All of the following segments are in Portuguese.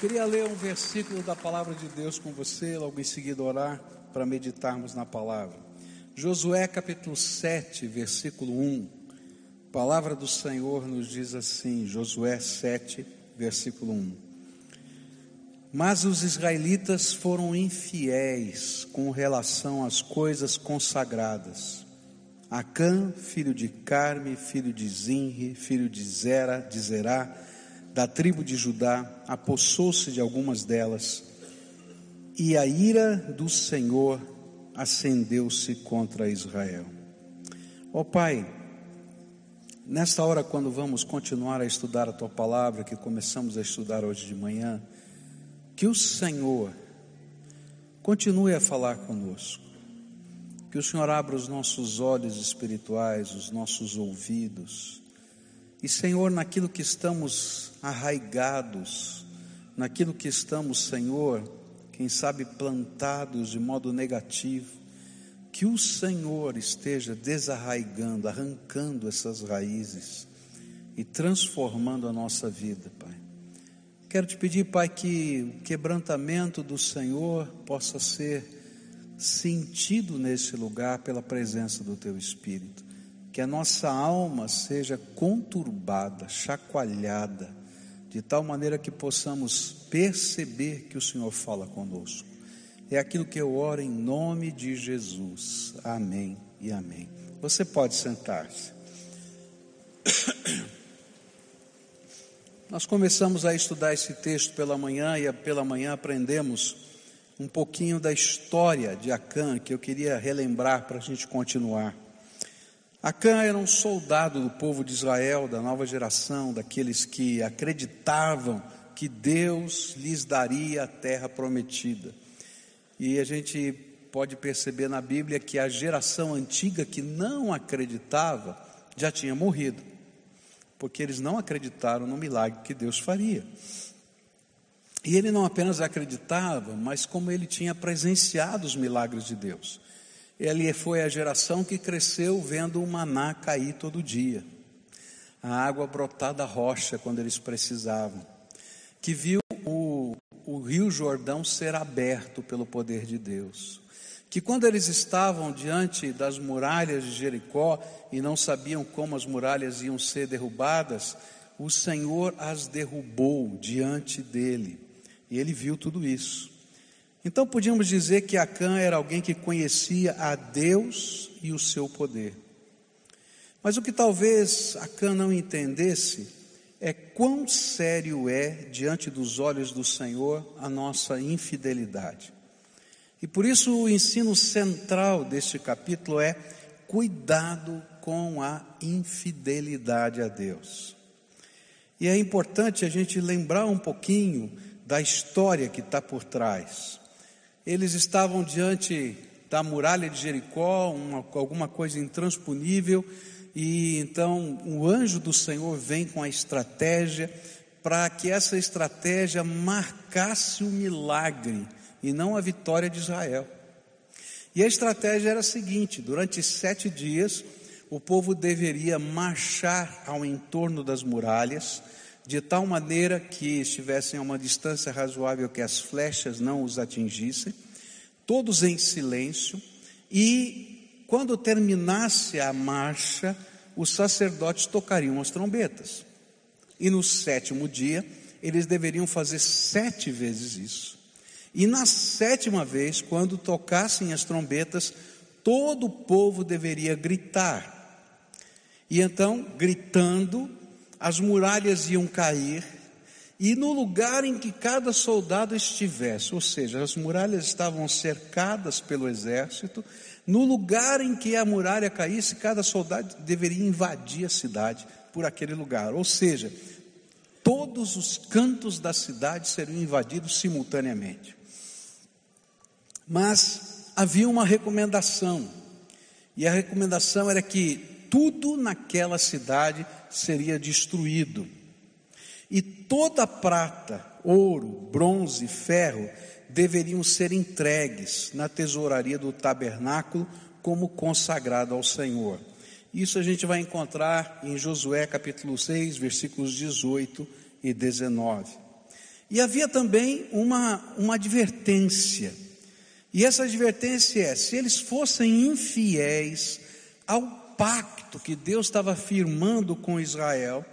Queria ler um versículo da palavra de Deus com você, logo em seguida orar para meditarmos na palavra. Josué capítulo 7, versículo 1. A palavra do Senhor nos diz assim, Josué 7, versículo 1. Mas os israelitas foram infiéis com relação às coisas consagradas. Acã, filho de Carme, filho de Zinri, filho de Zera, de Zerá, da tribo de Judá, apossou-se de algumas delas, e a ira do Senhor acendeu-se contra Israel. Ó oh, Pai, nesta hora, quando vamos continuar a estudar a tua palavra, que começamos a estudar hoje de manhã, que o Senhor continue a falar conosco, que o Senhor abra os nossos olhos espirituais, os nossos ouvidos, e Senhor, naquilo que estamos arraigados, naquilo que estamos, Senhor, quem sabe plantados de modo negativo, que o Senhor esteja desarraigando, arrancando essas raízes e transformando a nossa vida, Pai. Quero te pedir, Pai, que o quebrantamento do Senhor possa ser sentido nesse lugar pela presença do Teu Espírito que a nossa alma seja conturbada, chacoalhada, de tal maneira que possamos perceber que o Senhor fala conosco. É aquilo que eu oro em nome de Jesus. Amém e amém. Você pode sentar-se. Nós começamos a estudar esse texto pela manhã e pela manhã aprendemos um pouquinho da história de Acã que eu queria relembrar para a gente continuar. Acã era um soldado do povo de Israel, da nova geração, daqueles que acreditavam que Deus lhes daria a terra prometida. E a gente pode perceber na Bíblia que a geração antiga que não acreditava já tinha morrido, porque eles não acreditaram no milagre que Deus faria. E ele não apenas acreditava, mas como ele tinha presenciado os milagres de Deus. Ele foi a geração que cresceu vendo o maná cair todo dia, a água brotar da rocha quando eles precisavam, que viu o, o rio Jordão ser aberto pelo poder de Deus, que quando eles estavam diante das muralhas de Jericó e não sabiam como as muralhas iam ser derrubadas, o Senhor as derrubou diante dele, e ele viu tudo isso. Então podíamos dizer que Acã era alguém que conhecia a Deus e o seu poder. Mas o que talvez Acã não entendesse é quão sério é diante dos olhos do Senhor a nossa infidelidade. E por isso o ensino central deste capítulo é cuidado com a infidelidade a Deus. E é importante a gente lembrar um pouquinho da história que está por trás eles estavam diante da muralha de Jericó, uma, alguma coisa intransponível, e então o anjo do Senhor vem com a estratégia para que essa estratégia marcasse o milagre e não a vitória de Israel. E a estratégia era a seguinte: durante sete dias, o povo deveria marchar ao entorno das muralhas, de tal maneira que estivessem a uma distância razoável que as flechas não os atingissem, todos em silêncio, e quando terminasse a marcha, os sacerdotes tocariam as trombetas. E no sétimo dia, eles deveriam fazer sete vezes isso. E na sétima vez, quando tocassem as trombetas, todo o povo deveria gritar. E então, gritando, as muralhas iam cair, e no lugar em que cada soldado estivesse, ou seja, as muralhas estavam cercadas pelo exército, no lugar em que a muralha caísse, cada soldado deveria invadir a cidade por aquele lugar, ou seja, todos os cantos da cidade seriam invadidos simultaneamente. Mas havia uma recomendação, e a recomendação era que tudo naquela cidade seria destruído. E toda prata, ouro, bronze, ferro deveriam ser entregues na tesouraria do tabernáculo como consagrado ao Senhor. Isso a gente vai encontrar em Josué capítulo 6, versículos 18 e 19. E havia também uma, uma advertência. E essa advertência é: se eles fossem infiéis ao pacto que Deus estava firmando com Israel,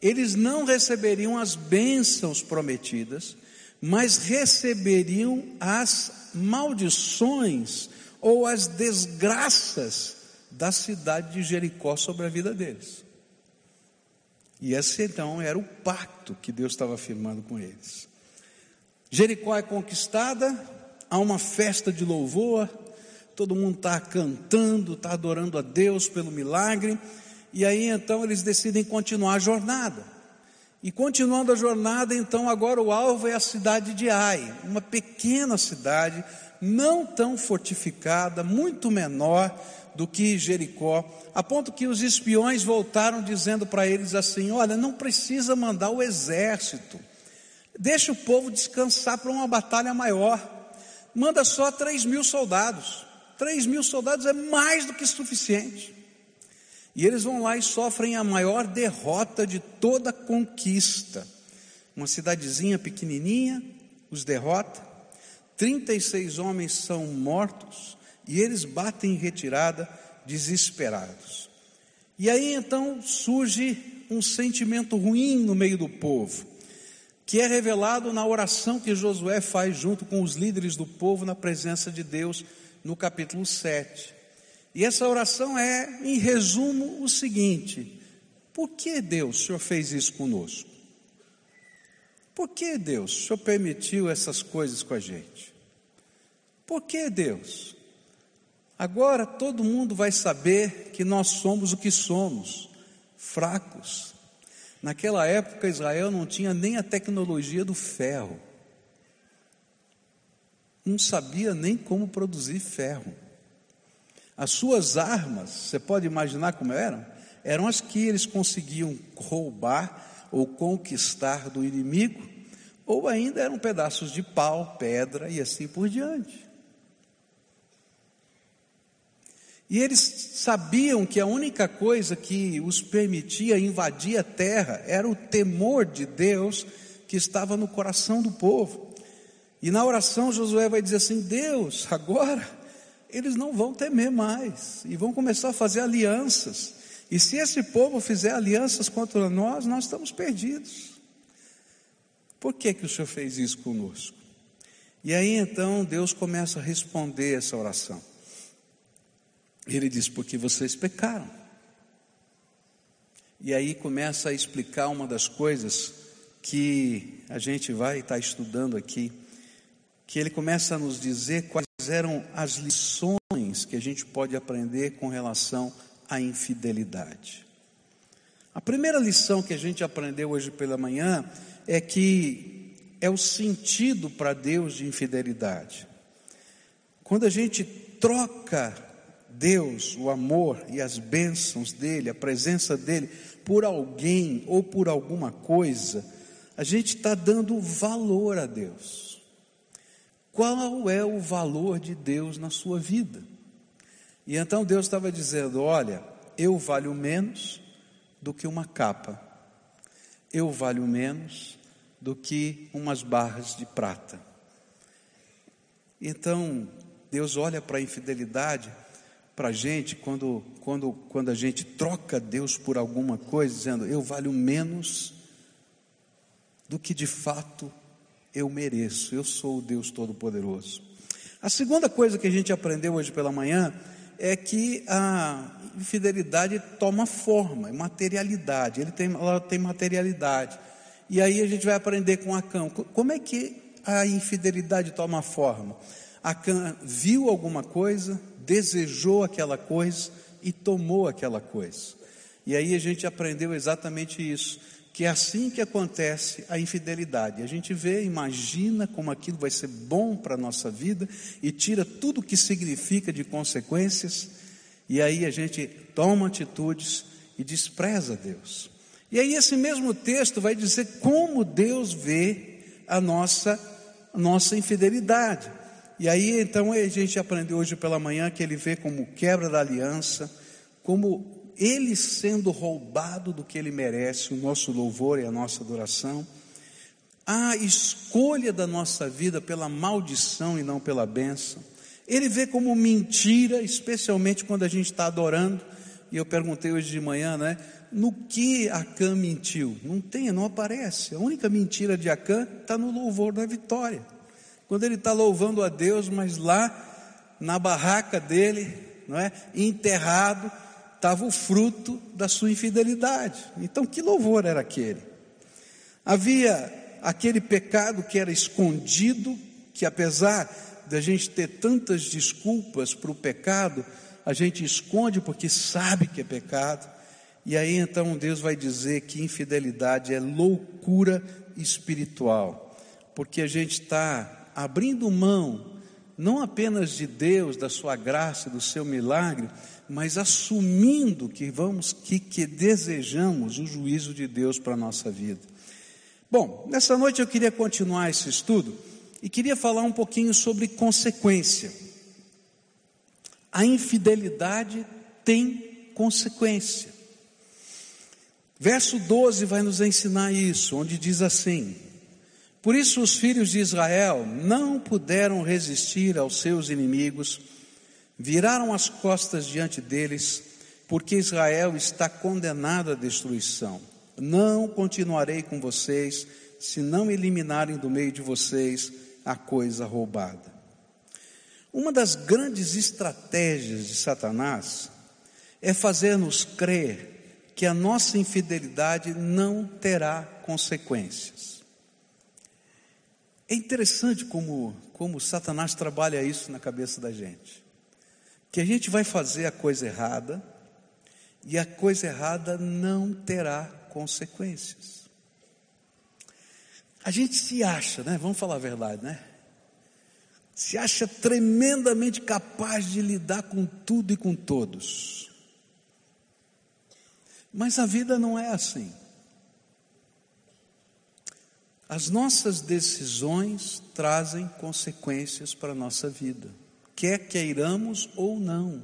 eles não receberiam as bênçãos prometidas, mas receberiam as maldições ou as desgraças da cidade de Jericó sobre a vida deles. E esse então era o pacto que Deus estava firmando com eles. Jericó é conquistada, há uma festa de louvor, todo mundo está cantando, está adorando a Deus pelo milagre, e aí então eles decidem continuar a jornada. E continuando a jornada, então agora o alvo é a cidade de Ai, uma pequena cidade, não tão fortificada, muito menor do que Jericó, a ponto que os espiões voltaram dizendo para eles assim: Olha, não precisa mandar o exército, deixa o povo descansar para uma batalha maior, manda só 3 mil soldados. 3 mil soldados é mais do que suficiente. E eles vão lá e sofrem a maior derrota de toda a conquista. Uma cidadezinha pequenininha os derrota, 36 homens são mortos e eles batem em retirada desesperados. E aí então surge um sentimento ruim no meio do povo, que é revelado na oração que Josué faz junto com os líderes do povo na presença de Deus no capítulo 7. E essa oração é, em resumo, o seguinte: por que Deus, o Senhor fez isso conosco? Por que Deus, o Senhor permitiu essas coisas com a gente? Por que Deus? Agora todo mundo vai saber que nós somos o que somos, fracos. Naquela época Israel não tinha nem a tecnologia do ferro. Não sabia nem como produzir ferro. As suas armas, você pode imaginar como eram? Eram as que eles conseguiam roubar ou conquistar do inimigo, ou ainda eram pedaços de pau, pedra e assim por diante. E eles sabiam que a única coisa que os permitia invadir a terra era o temor de Deus que estava no coração do povo. E na oração Josué vai dizer assim: Deus, agora eles não vão temer mais e vão começar a fazer alianças. E se esse povo fizer alianças contra nós, nós estamos perdidos. Por que, que o Senhor fez isso conosco? E aí então Deus começa a responder essa oração. Ele diz: Porque vocês pecaram. E aí começa a explicar uma das coisas que a gente vai estar estudando aqui, que ele começa a nos dizer quais eram as lições que a gente pode aprender com relação à infidelidade. A primeira lição que a gente aprendeu hoje pela manhã é que é o sentido para Deus de infidelidade. Quando a gente troca Deus, o amor e as bênçãos dele, a presença dele, por alguém ou por alguma coisa, a gente está dando valor a Deus. Qual é o valor de Deus na sua vida? E então Deus estava dizendo: Olha, eu valho menos do que uma capa, eu valho menos do que umas barras de prata. Então, Deus olha para a infidelidade para a gente quando, quando, quando a gente troca Deus por alguma coisa, dizendo eu valho menos do que de fato eu mereço, eu sou o Deus Todo-Poderoso. A segunda coisa que a gente aprendeu hoje pela manhã é que a infidelidade toma forma, materialidade, ele tem, ela tem materialidade. E aí a gente vai aprender com Acã, como é que a infidelidade toma forma? Acã viu alguma coisa, desejou aquela coisa e tomou aquela coisa. E aí a gente aprendeu exatamente isso que é assim que acontece a infidelidade. A gente vê, imagina como aquilo vai ser bom para a nossa vida e tira tudo o que significa de consequências, e aí a gente toma atitudes e despreza Deus. E aí esse mesmo texto vai dizer como Deus vê a nossa, a nossa infidelidade. E aí então a gente aprendeu hoje pela manhã que ele vê como quebra da aliança, como ele sendo roubado do que ele merece, o nosso louvor e a nossa adoração. a escolha da nossa vida pela maldição e não pela bênção. Ele vê como mentira, especialmente quando a gente está adorando. E eu perguntei hoje de manhã, né? No que Acã mentiu? Não tem, não aparece. A única mentira de Acã está no louvor da vitória. Quando ele está louvando a Deus, mas lá na barraca dele, não é? Enterrado, estava o fruto da sua infidelidade. Então, que louvor era aquele? Havia aquele pecado que era escondido, que apesar da gente ter tantas desculpas para o pecado, a gente esconde porque sabe que é pecado. E aí então Deus vai dizer que infidelidade é loucura espiritual, porque a gente está abrindo mão não apenas de Deus, da sua graça, do seu milagre, mas assumindo que vamos que, que desejamos o juízo de Deus para a nossa vida. Bom, nessa noite eu queria continuar esse estudo e queria falar um pouquinho sobre consequência. A infidelidade tem consequência. Verso 12 vai nos ensinar isso, onde diz assim: Por isso os filhos de Israel não puderam resistir aos seus inimigos, viraram as costas diante deles, porque Israel está condenado à destruição. Não continuarei com vocês, se não eliminarem do meio de vocês a coisa roubada. Uma das grandes estratégias de Satanás é fazer-nos crer que a nossa infidelidade não terá consequências. É interessante como, como Satanás trabalha isso na cabeça da gente que a gente vai fazer a coisa errada e a coisa errada não terá consequências. A gente se acha, né? Vamos falar a verdade, né? Se acha tremendamente capaz de lidar com tudo e com todos. Mas a vida não é assim. As nossas decisões trazem consequências para a nossa vida quer queiramos ou não.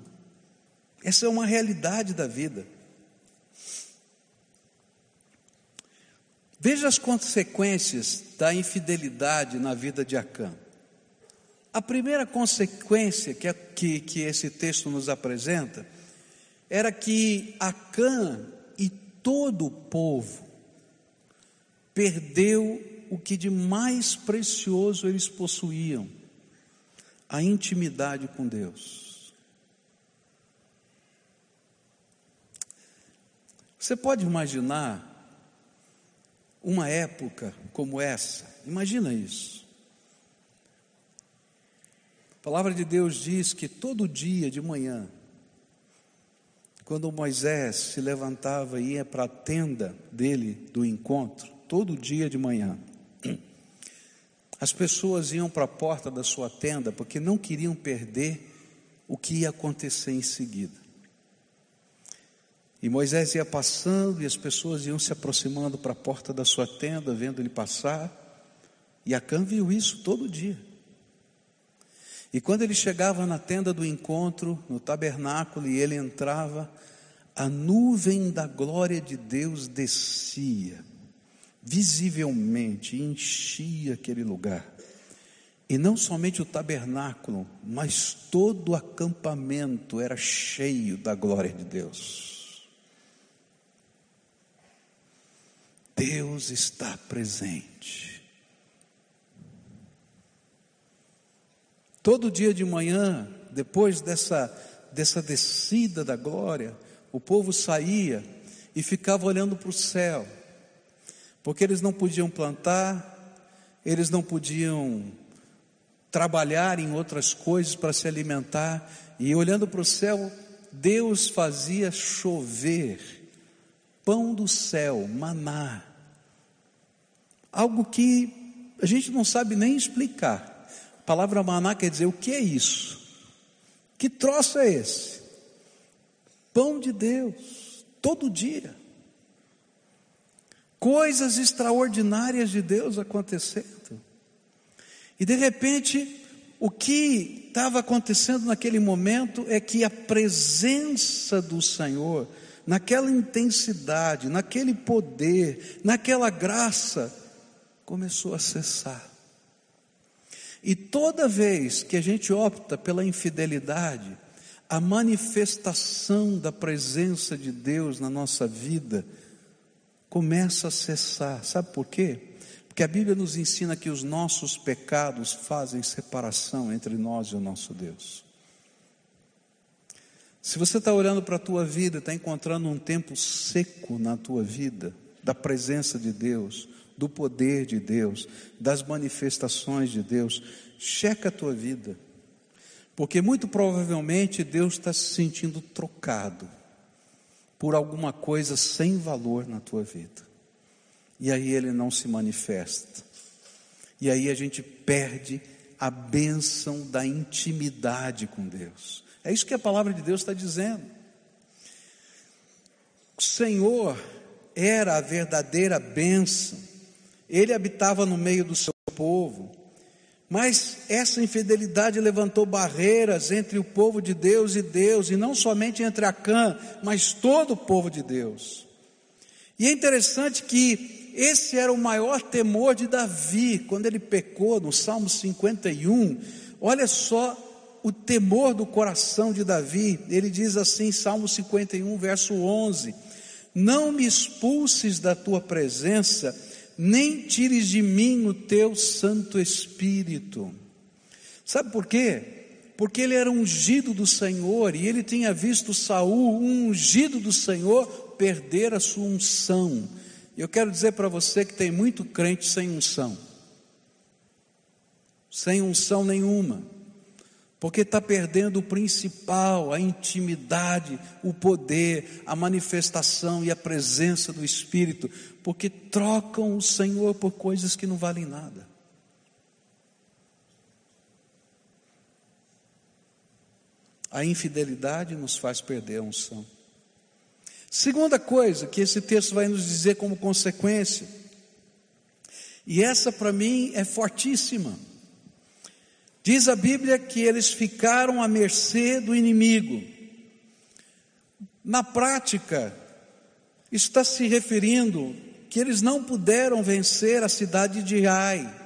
Essa é uma realidade da vida. Veja as consequências da infidelidade na vida de Acã. A primeira consequência que, que, que esse texto nos apresenta era que Acã e todo o povo perdeu o que de mais precioso eles possuíam a intimidade com Deus. Você pode imaginar uma época como essa? Imagina isso. A palavra de Deus diz que todo dia de manhã, quando Moisés se levantava e ia para a tenda dele do encontro, todo dia de manhã, as pessoas iam para a porta da sua tenda porque não queriam perder o que ia acontecer em seguida. E Moisés ia passando e as pessoas iam se aproximando para a porta da sua tenda, vendo ele passar. E Acã viu isso todo dia. E quando ele chegava na tenda do encontro, no tabernáculo, e ele entrava, a nuvem da glória de Deus descia visivelmente enchia aquele lugar. E não somente o tabernáculo, mas todo o acampamento era cheio da glória de Deus. Deus está presente. Todo dia de manhã, depois dessa, dessa descida da glória, o povo saía e ficava olhando para o céu porque eles não podiam plantar, eles não podiam trabalhar em outras coisas para se alimentar, e olhando para o céu, Deus fazia chover pão do céu, maná, algo que a gente não sabe nem explicar. A palavra maná quer dizer o que é isso? Que troço é esse? Pão de Deus, todo dia coisas extraordinárias de Deus acontecendo. E de repente, o que estava acontecendo naquele momento é que a presença do Senhor, naquela intensidade, naquele poder, naquela graça, começou a cessar. E toda vez que a gente opta pela infidelidade, a manifestação da presença de Deus na nossa vida começa a cessar. Sabe por quê? Porque a Bíblia nos ensina que os nossos pecados fazem separação entre nós e o nosso Deus. Se você está olhando para a tua vida, está encontrando um tempo seco na tua vida, da presença de Deus, do poder de Deus, das manifestações de Deus, checa a tua vida. Porque muito provavelmente Deus está se sentindo trocado por alguma coisa sem valor na tua vida. E aí ele não se manifesta. E aí a gente perde a bênção da intimidade com Deus. É isso que a palavra de Deus está dizendo. O Senhor era a verdadeira bênção, ele habitava no meio do seu povo, mas essa infidelidade levantou barreiras entre o povo de Deus e Deus, e não somente entre Acã, mas todo o povo de Deus. E é interessante que esse era o maior temor de Davi, quando ele pecou no Salmo 51. Olha só o temor do coração de Davi. Ele diz assim, Salmo 51, verso 11: Não me expulses da tua presença nem tires de mim o teu Santo Espírito. Sabe por quê? Porque ele era ungido do Senhor e ele tinha visto Saul, ungido do Senhor, perder a sua unção. Eu quero dizer para você que tem muito crente sem unção, sem unção nenhuma, porque está perdendo o principal, a intimidade, o poder, a manifestação e a presença do Espírito, porque trocam o Senhor por coisas que não valem nada. A infidelidade nos faz perder a unção. Segunda coisa que esse texto vai nos dizer como consequência, e essa para mim é fortíssima. Diz a Bíblia que eles ficaram à mercê do inimigo. Na prática, está se referindo que eles não puderam vencer a cidade de Ai.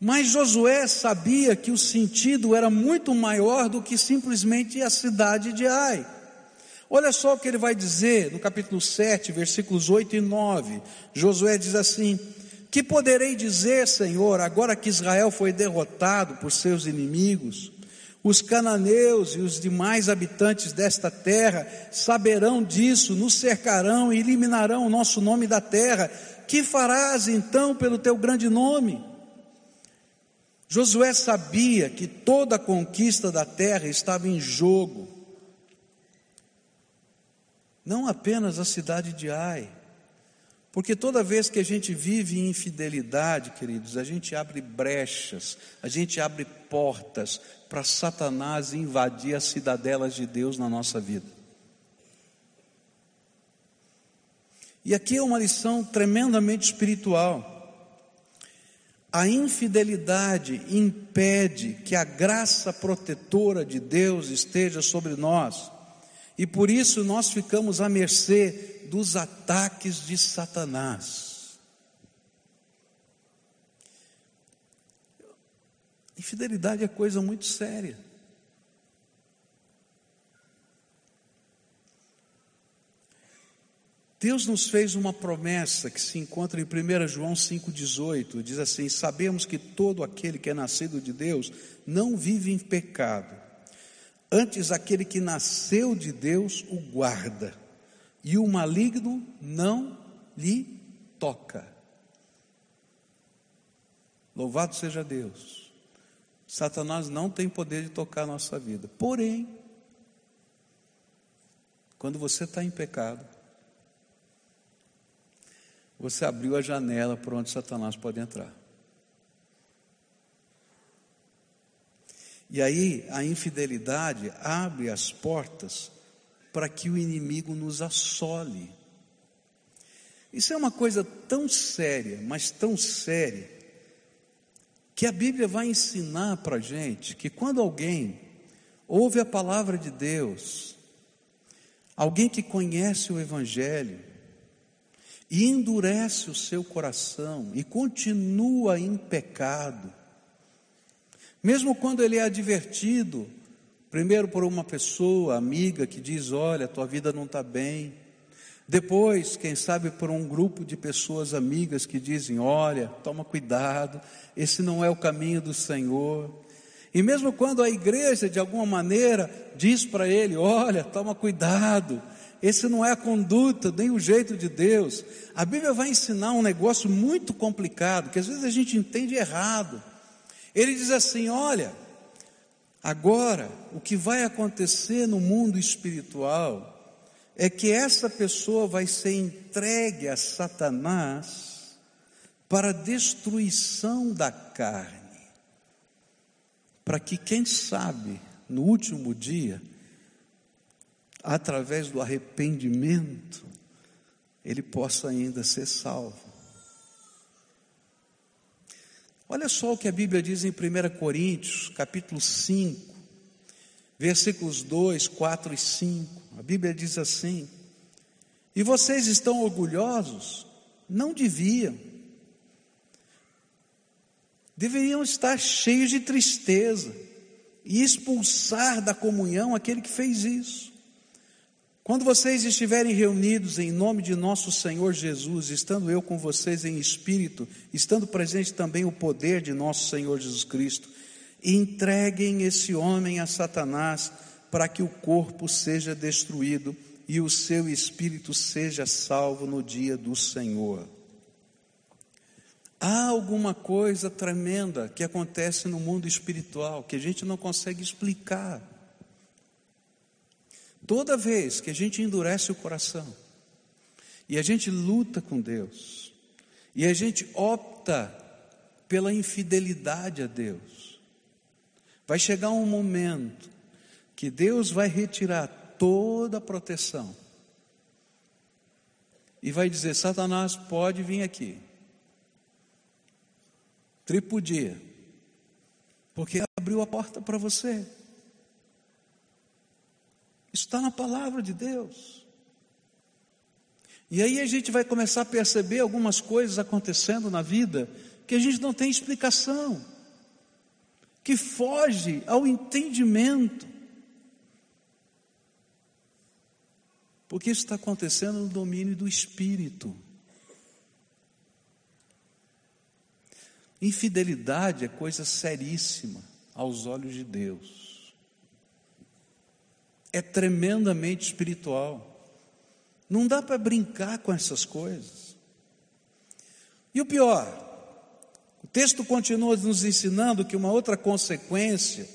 Mas Josué sabia que o sentido era muito maior do que simplesmente a cidade de Ai. Olha só o que ele vai dizer no capítulo 7, versículos 8 e 9. Josué diz assim: Que poderei dizer, Senhor, agora que Israel foi derrotado por seus inimigos? Os cananeus e os demais habitantes desta terra saberão disso, nos cercarão e eliminarão o nosso nome da terra. Que farás então pelo teu grande nome? Josué sabia que toda a conquista da terra estava em jogo. Não apenas a cidade de Ai, porque toda vez que a gente vive em infidelidade, queridos, a gente abre brechas, a gente abre portas para Satanás invadir as cidadelas de Deus na nossa vida. E aqui é uma lição tremendamente espiritual. A infidelidade impede que a graça protetora de Deus esteja sobre nós, e por isso nós ficamos à mercê dos ataques de Satanás. Infidelidade é coisa muito séria. Deus nos fez uma promessa que se encontra em 1 João 5,18: diz assim: Sabemos que todo aquele que é nascido de Deus não vive em pecado, antes aquele que nasceu de Deus o guarda e o maligno não lhe toca. Louvado seja Deus. Satanás não tem poder de tocar a nossa vida. Porém, quando você está em pecado, você abriu a janela por onde Satanás pode entrar. E aí a infidelidade abre as portas para que o inimigo nos assole. Isso é uma coisa tão séria, mas tão séria, que a Bíblia vai ensinar para a gente que quando alguém ouve a palavra de Deus, alguém que conhece o Evangelho, e endurece o seu coração e continua em pecado, mesmo quando ele é advertido, primeiro por uma pessoa amiga que diz: Olha, tua vida não está bem. Depois, quem sabe, por um grupo de pessoas amigas que dizem: Olha, toma cuidado, esse não é o caminho do Senhor. E mesmo quando a igreja, de alguma maneira, diz para ele: Olha, toma cuidado, esse não é a conduta, nem o jeito de Deus. A Bíblia vai ensinar um negócio muito complicado, que às vezes a gente entende errado. Ele diz assim: olha, agora o que vai acontecer no mundo espiritual é que essa pessoa vai ser entregue a Satanás para destruição da carne, para que, quem sabe, no último dia, através do arrependimento, ele possa ainda ser salvo. Olha só o que a Bíblia diz em 1 Coríntios, capítulo 5, versículos 2, 4 e 5. A Bíblia diz assim: E vocês estão orgulhosos? Não deviam. Deveriam estar cheios de tristeza e expulsar da comunhão aquele que fez isso. Quando vocês estiverem reunidos em nome de nosso Senhor Jesus, estando eu com vocês em espírito, estando presente também o poder de nosso Senhor Jesus Cristo, entreguem esse homem a Satanás para que o corpo seja destruído e o seu espírito seja salvo no dia do Senhor. Há alguma coisa tremenda que acontece no mundo espiritual que a gente não consegue explicar. Toda vez que a gente endurece o coração e a gente luta com Deus e a gente opta pela infidelidade a Deus, vai chegar um momento que Deus vai retirar toda a proteção e vai dizer: Satanás pode vir aqui, tripudia, porque abriu a porta para você. Está na palavra de Deus. E aí a gente vai começar a perceber algumas coisas acontecendo na vida que a gente não tem explicação, que foge ao entendimento. Porque isso está acontecendo no domínio do espírito. Infidelidade é coisa seríssima aos olhos de Deus é tremendamente espiritual. Não dá para brincar com essas coisas. E o pior, o texto continua nos ensinando que uma outra consequência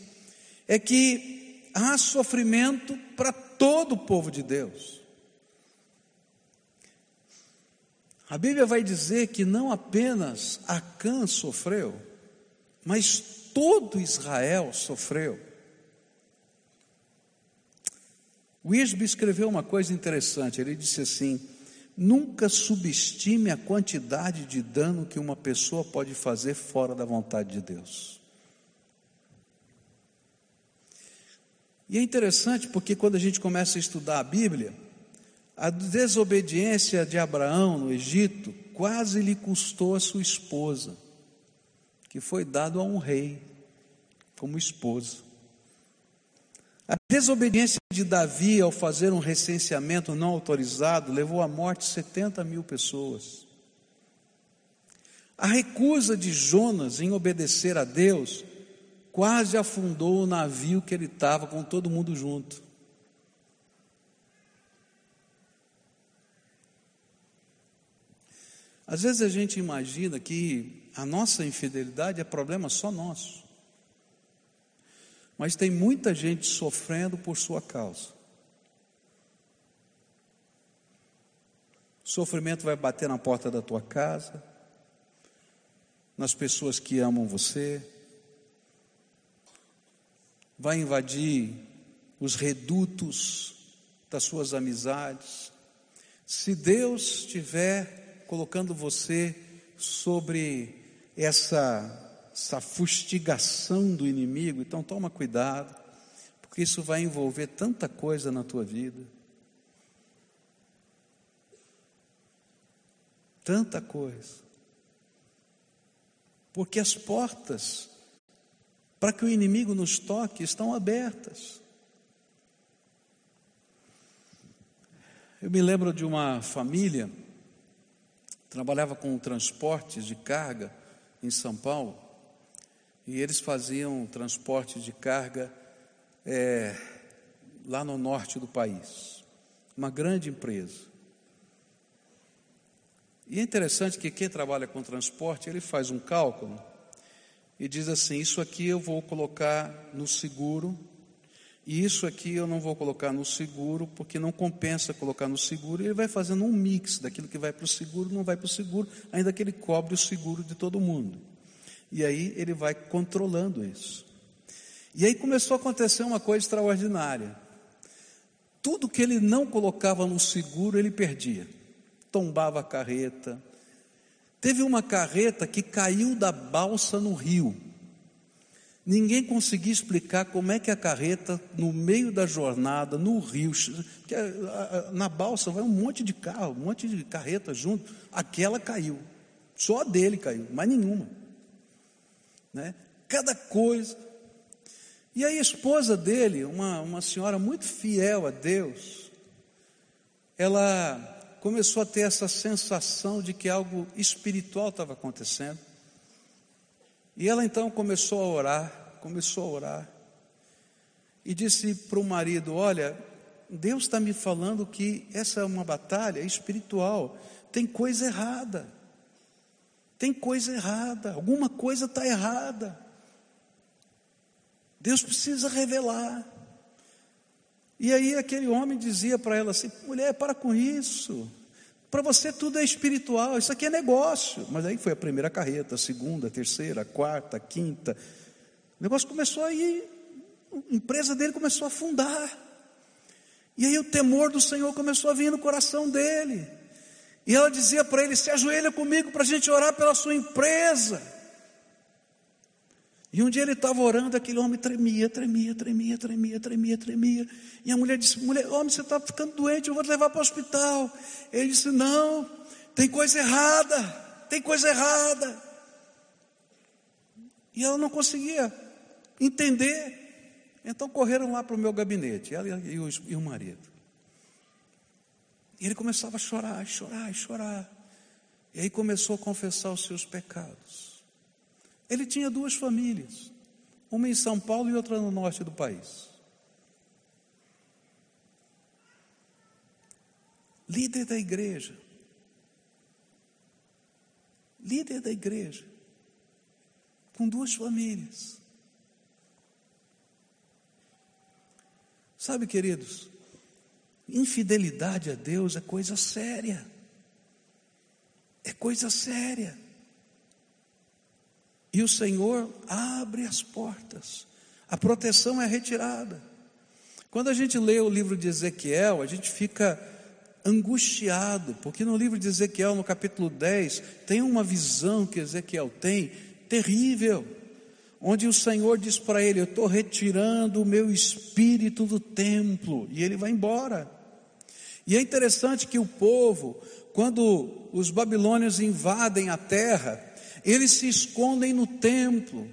é que há sofrimento para todo o povo de Deus. A Bíblia vai dizer que não apenas Acã sofreu, mas todo Israel sofreu. O Isbe escreveu uma coisa interessante. Ele disse assim: Nunca subestime a quantidade de dano que uma pessoa pode fazer fora da vontade de Deus. E é interessante porque quando a gente começa a estudar a Bíblia, a desobediência de Abraão no Egito quase lhe custou a sua esposa, que foi dado a um rei como esposa. A desobediência de Davi ao fazer um recenseamento não autorizado levou à morte 70 mil pessoas. A recusa de Jonas em obedecer a Deus quase afundou o navio que ele estava com todo mundo junto. Às vezes a gente imagina que a nossa infidelidade é problema só nosso. Mas tem muita gente sofrendo por sua causa. O sofrimento vai bater na porta da tua casa, nas pessoas que amam você, vai invadir os redutos das suas amizades. Se Deus estiver colocando você sobre essa essa fustigação do inimigo, então toma cuidado, porque isso vai envolver tanta coisa na tua vida. tanta coisa. Porque as portas para que o inimigo nos toque estão abertas. Eu me lembro de uma família, trabalhava com transportes de carga em São Paulo, e eles faziam transporte de carga é, lá no norte do país. Uma grande empresa. E é interessante que quem trabalha com transporte, ele faz um cálculo e diz assim: Isso aqui eu vou colocar no seguro, e isso aqui eu não vou colocar no seguro, porque não compensa colocar no seguro. E ele vai fazendo um mix daquilo que vai para o seguro, não vai para o seguro, ainda que ele cobre o seguro de todo mundo. E aí ele vai controlando isso. E aí começou a acontecer uma coisa extraordinária. Tudo que ele não colocava no seguro, ele perdia. Tombava a carreta, Teve uma carreta que caiu da balsa no rio. Ninguém conseguia explicar como é que a carreta, no meio da jornada, no rio, na balsa vai um monte de carro, um monte de carreta junto, aquela caiu. Só a dele caiu, mas nenhuma. Né? Cada coisa. E a esposa dele, uma, uma senhora muito fiel a Deus, ela começou a ter essa sensação de que algo espiritual estava acontecendo. E ela então começou a orar, começou a orar, e disse para o marido: Olha, Deus está me falando que essa é uma batalha espiritual, tem coisa errada, tem coisa errada, alguma coisa está errada. Deus precisa revelar. E aí aquele homem dizia para ela assim: mulher, para com isso. Para você tudo é espiritual, isso aqui é negócio. Mas aí foi a primeira carreta, a segunda, a terceira, a quarta, a quinta. O negócio começou a ir, a empresa dele começou a afundar. E aí o temor do Senhor começou a vir no coração dele. E ela dizia para ele: se ajoelha comigo para a gente orar pela sua empresa. E um dia ele estava orando, aquele homem tremia, tremia, tremia, tremia, tremia, tremia. E a mulher disse: mulher, Homem, você está ficando doente, eu vou te levar para o hospital. Ele disse: Não, tem coisa errada, tem coisa errada. E ela não conseguia entender. Então correram lá para o meu gabinete, ela e o, marido. E ele começava a chorar, chorar, chorar. E aí começou a confessar os seus pecados. Ele tinha duas famílias, uma em São Paulo e outra no norte do país. Líder da igreja. Líder da igreja. Com duas famílias. Sabe, queridos, infidelidade a Deus é coisa séria. É coisa séria. E o Senhor abre as portas. A proteção é retirada. Quando a gente lê o livro de Ezequiel, a gente fica angustiado, porque no livro de Ezequiel, no capítulo 10, tem uma visão que Ezequiel tem terrível, onde o Senhor diz para ele: Eu estou retirando o meu espírito do templo, e ele vai embora. E é interessante que o povo, quando os babilônios invadem a terra, eles se escondem no templo,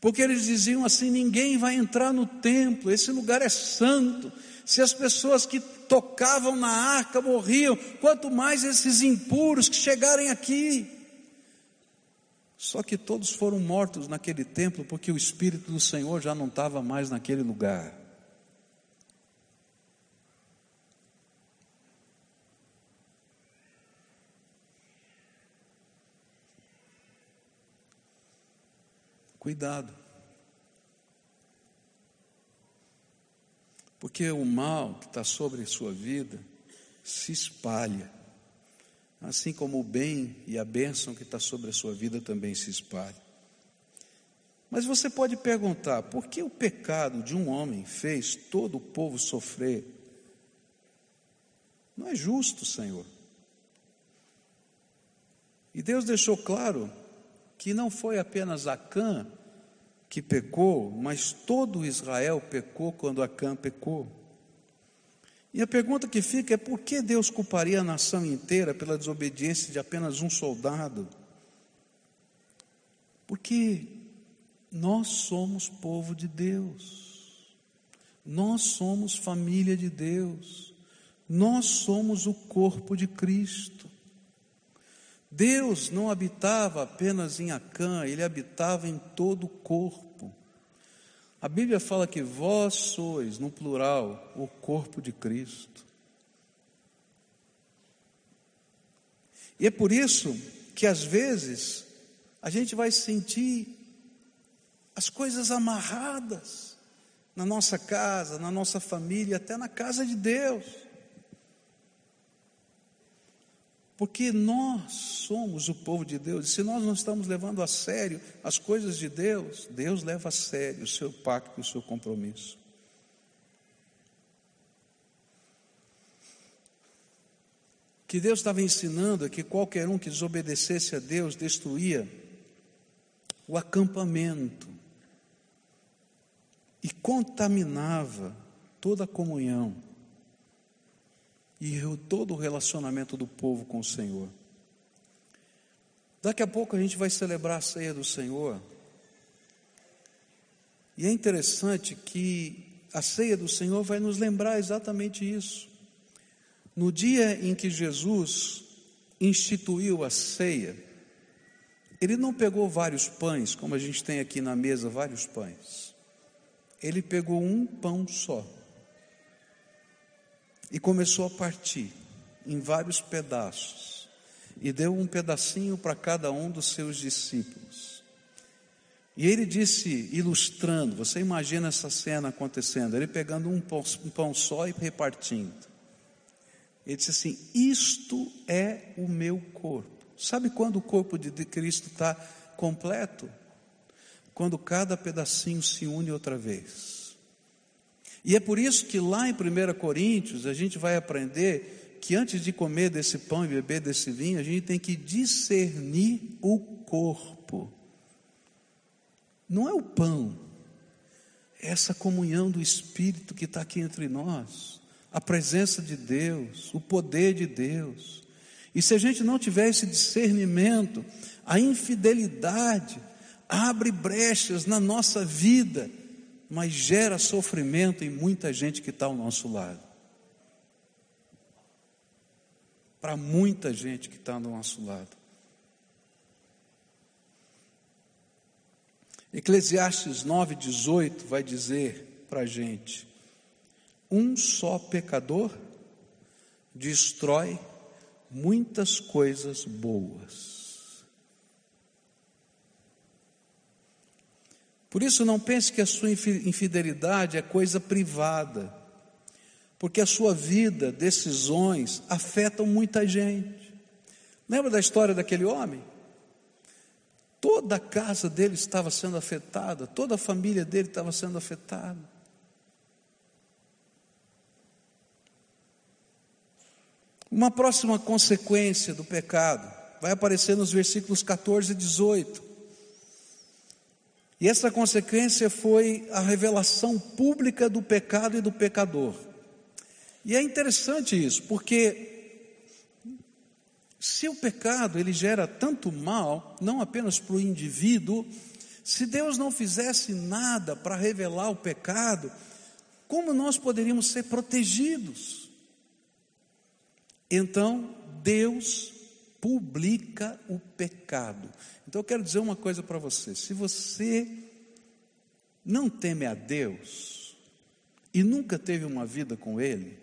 porque eles diziam assim: ninguém vai entrar no templo, esse lugar é santo. Se as pessoas que tocavam na arca morriam, quanto mais esses impuros que chegarem aqui. Só que todos foram mortos naquele templo, porque o Espírito do Senhor já não estava mais naquele lugar. Cuidado. Porque o mal que está sobre a sua vida se espalha. Assim como o bem e a bênção que está sobre a sua vida também se espalha. Mas você pode perguntar: por que o pecado de um homem fez todo o povo sofrer? Não é justo, Senhor. E Deus deixou claro que não foi apenas Acã que pecou, mas todo Israel pecou quando Acã pecou. E a pergunta que fica é por que Deus culparia a nação inteira pela desobediência de apenas um soldado? Porque nós somos povo de Deus, nós somos família de Deus, nós somos o corpo de Cristo. Deus não habitava apenas em Acã, ele habitava em todo o corpo. A Bíblia fala que vós sois, no plural, o corpo de Cristo. E é por isso que às vezes a gente vai sentir as coisas amarradas na nossa casa, na nossa família, até na casa de Deus. Porque nós somos o povo de Deus, e se nós não estamos levando a sério as coisas de Deus, Deus leva a sério o seu pacto o seu compromisso. O que Deus estava ensinando é que qualquer um que desobedecesse a Deus destruía o acampamento e contaminava toda a comunhão e todo o relacionamento do povo com o Senhor. Daqui a pouco a gente vai celebrar a ceia do Senhor. E é interessante que a ceia do Senhor vai nos lembrar exatamente isso. No dia em que Jesus instituiu a ceia, ele não pegou vários pães, como a gente tem aqui na mesa, vários pães. Ele pegou um pão só e começou a partir em vários pedaços e deu um pedacinho para cada um dos seus discípulos. E ele disse, ilustrando, você imagina essa cena acontecendo, ele pegando um pão, um pão só e repartindo. Ele disse assim: Isto é o meu corpo. Sabe quando o corpo de Cristo está completo? Quando cada pedacinho se une outra vez. E é por isso que lá em 1 Coríntios a gente vai aprender que antes de comer desse pão e beber desse vinho, a gente tem que discernir o corpo. Não é o pão, é essa comunhão do Espírito que está aqui entre nós, a presença de Deus, o poder de Deus. E se a gente não tiver esse discernimento, a infidelidade abre brechas na nossa vida mas gera sofrimento em muita gente que está ao nosso lado. Para muita gente que está ao nosso lado. Eclesiastes 9,18 vai dizer para a gente: um só pecador destrói muitas coisas boas. Por isso, não pense que a sua infidelidade é coisa privada, porque a sua vida, decisões, afetam muita gente. Lembra da história daquele homem? Toda a casa dele estava sendo afetada, toda a família dele estava sendo afetada. Uma próxima consequência do pecado vai aparecer nos versículos 14 e 18. E essa consequência foi a revelação pública do pecado e do pecador. E é interessante isso, porque se o pecado ele gera tanto mal, não apenas para o indivíduo, se Deus não fizesse nada para revelar o pecado, como nós poderíamos ser protegidos? Então, Deus publica o pecado. Então eu quero dizer uma coisa para você: se você não teme a Deus e nunca teve uma vida com Ele,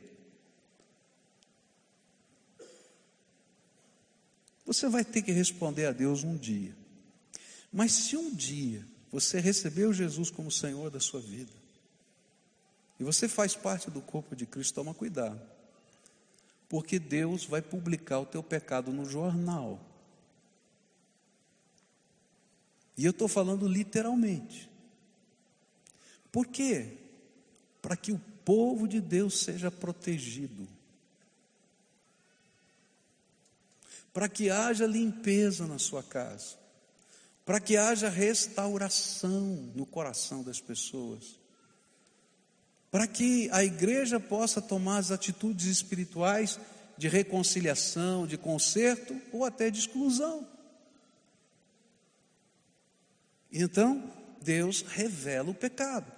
você vai ter que responder a Deus um dia. Mas se um dia você recebeu Jesus como Senhor da sua vida, e você faz parte do corpo de Cristo, toma cuidado, porque Deus vai publicar o teu pecado no jornal. E eu estou falando literalmente. Por quê? Para que o povo de Deus seja protegido. Para que haja limpeza na sua casa. Para que haja restauração no coração das pessoas. para que a igreja possa tomar as atitudes espirituais de reconciliação, de conserto ou até de exclusão. Então, Deus revela o pecado.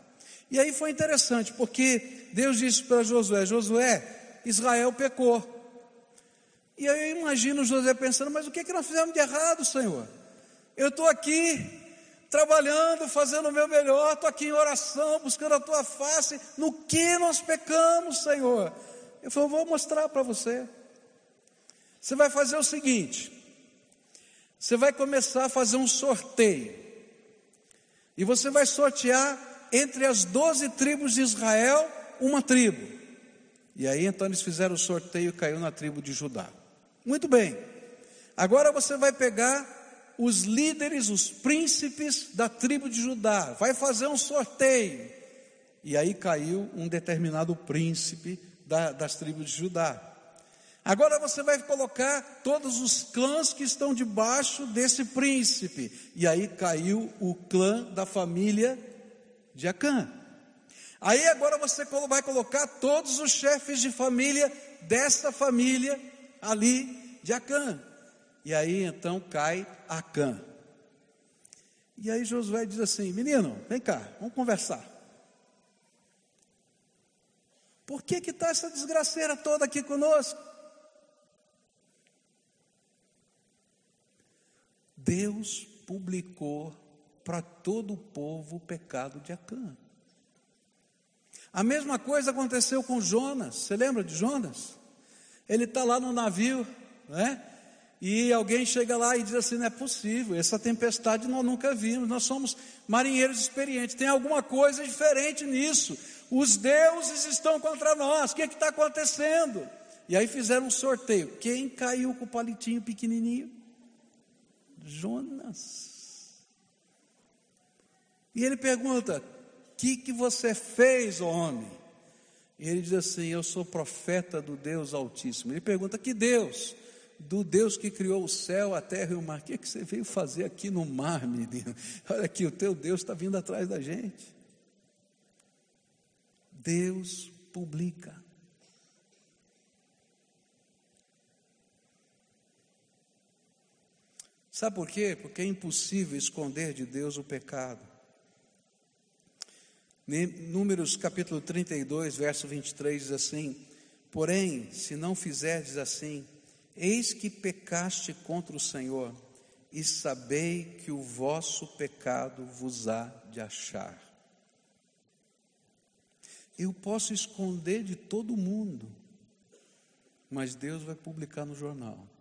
E aí foi interessante, porque Deus disse para Josué: Josué, Israel pecou. E aí eu imagino Josué pensando: Mas o que, é que nós fizemos de errado, Senhor? Eu estou aqui trabalhando, fazendo o meu melhor, estou aqui em oração, buscando a tua face. No que nós pecamos, Senhor? Eu falei: Vou mostrar para você. Você vai fazer o seguinte: você vai começar a fazer um sorteio. E você vai sortear entre as doze tribos de Israel uma tribo. E aí então eles fizeram o sorteio e caiu na tribo de Judá. Muito bem. Agora você vai pegar os líderes, os príncipes da tribo de Judá. Vai fazer um sorteio. E aí caiu um determinado príncipe da, das tribos de Judá. Agora você vai colocar todos os clãs que estão debaixo desse príncipe. E aí caiu o clã da família de Acã. Aí agora você vai colocar todos os chefes de família dessa família ali de Acã. E aí então cai Acã. E aí Josué diz assim: Menino, vem cá, vamos conversar. Por que que está essa desgraceira toda aqui conosco? Deus publicou para todo o povo o pecado de Acã. A mesma coisa aconteceu com Jonas. Você lembra de Jonas? Ele está lá no navio, né? E alguém chega lá e diz assim: não é possível, essa tempestade nós nunca vimos, nós somos marinheiros experientes, tem alguma coisa diferente nisso. Os deuses estão contra nós, o que é está acontecendo? E aí fizeram um sorteio: quem caiu com o palitinho pequenininho? Jonas. E ele pergunta: que, que você fez, homem? E ele diz assim: Eu sou profeta do Deus Altíssimo. Ele pergunta: Que Deus? Do Deus que criou o céu, a terra e o mar. O que, é que você veio fazer aqui no mar, menino? Olha aqui, o teu Deus está vindo atrás da gente. Deus publica. Sabe por quê? Porque é impossível esconder de Deus o pecado. Números capítulo 32, verso 23 diz assim: Porém, se não fizerdes assim, eis que pecaste contra o Senhor, e sabei que o vosso pecado vos há de achar. Eu posso esconder de todo mundo, mas Deus vai publicar no jornal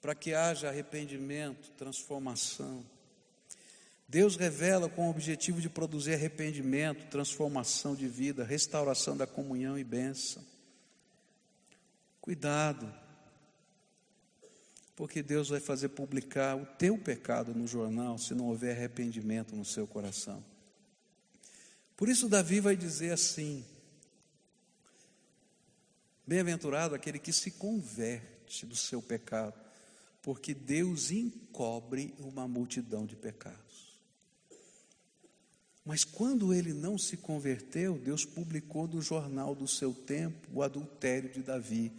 para que haja arrependimento, transformação. Deus revela com o objetivo de produzir arrependimento, transformação de vida, restauração da comunhão e bênção. Cuidado, porque Deus vai fazer publicar o teu pecado no jornal se não houver arrependimento no seu coração. Por isso, Davi vai dizer assim: Bem-aventurado aquele que se converte do seu pecado porque Deus encobre uma multidão de pecados. Mas quando ele não se converteu, Deus publicou no jornal do seu tempo o adultério de Davi,